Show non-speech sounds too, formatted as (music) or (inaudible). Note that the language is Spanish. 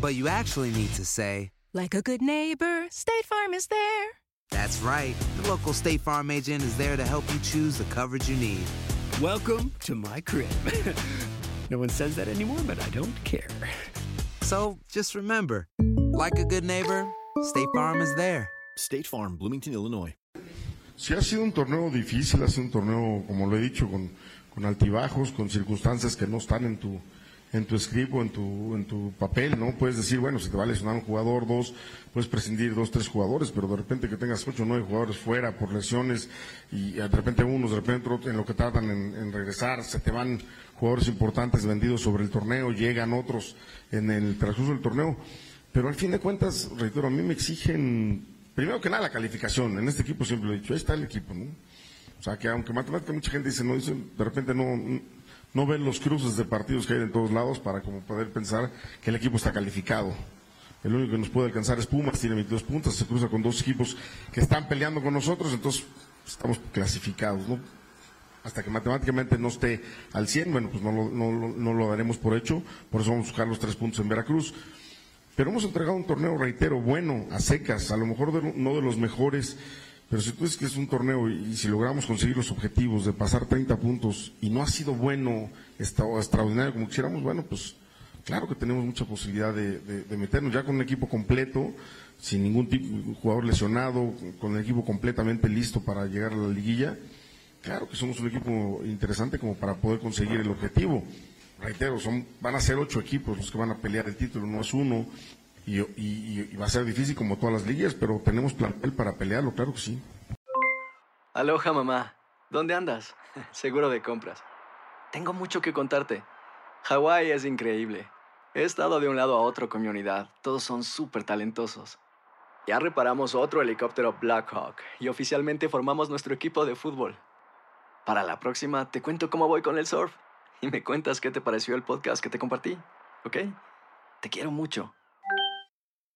But you actually need to say, Like a good neighbor, State Farm is there. That's right. The local State Farm agent is there to help you choose the coverage you need. Welcome to my crib. (laughs) no one says that anymore, but I don't care. So just remember, like a good neighbor, State Farm is there. State Farm, Bloomington, Illinois. Sí ha sido un torneo difícil, ha sido un torneo, como lo he dicho, con, con altibajos, con circunstancias que no están en tu, en tu script o en tu, en tu papel, ¿no? Puedes decir, bueno, si te va a lesionar un jugador, dos, puedes prescindir dos, tres jugadores, pero de repente que tengas ocho o nueve jugadores fuera por lesiones y de repente unos, de repente otros, en lo que tratan en, en regresar, se te van jugadores importantes vendidos sobre el torneo, llegan otros en el transcurso del torneo. Pero al fin de cuentas, reitero, a mí me exigen, primero que nada, la calificación. En este equipo siempre lo he dicho, ahí está el equipo, ¿no? O sea, que aunque matemáticamente mucha gente dice, no, dice, de repente no, no ven los cruces de partidos que hay en todos lados para como poder pensar que el equipo está calificado. El único que nos puede alcanzar es Pumas, tiene 22 puntos, se cruza con dos equipos que están peleando con nosotros, entonces estamos clasificados, ¿no? Hasta que matemáticamente no esté al 100, bueno, pues no lo, lo daremos por hecho, por eso vamos a buscar los tres puntos en Veracruz. Pero hemos entregado un torneo, reitero, bueno, a secas, a lo mejor de- no de los mejores, pero si tú dices que es un torneo y, si logramos conseguir los objetivos de pasar 30 puntos y no ha sido bueno, extraordinario como quisiéramos, bueno, pues claro que tenemos mucha posibilidad de, de- de meternos ya con un equipo completo, sin ningún tipo jugador lesionado, con el equipo completamente listo para llegar a la liguilla. Claro que somos un equipo interesante como para poder conseguir el objetivo. Reitero, son, van a ser ocho equipos los que van a pelear el título, no es uno. Y, va a ser difícil como todas las ligas, pero tenemos plantel para pelearlo, claro que sí. Aloha mamá. ¿Dónde andas? (laughs) Seguro de compras. Tengo mucho que contarte. Hawái es increíble. He estado de un lado a otro con mi unidad. Todos son súper talentosos. Ya reparamos otro helicóptero Blackhawk y oficialmente formamos nuestro equipo de fútbol. Para la próxima te cuento cómo voy con el surf y me cuentas qué te pareció el podcast que te compartí. ¿Ok? Te quiero mucho.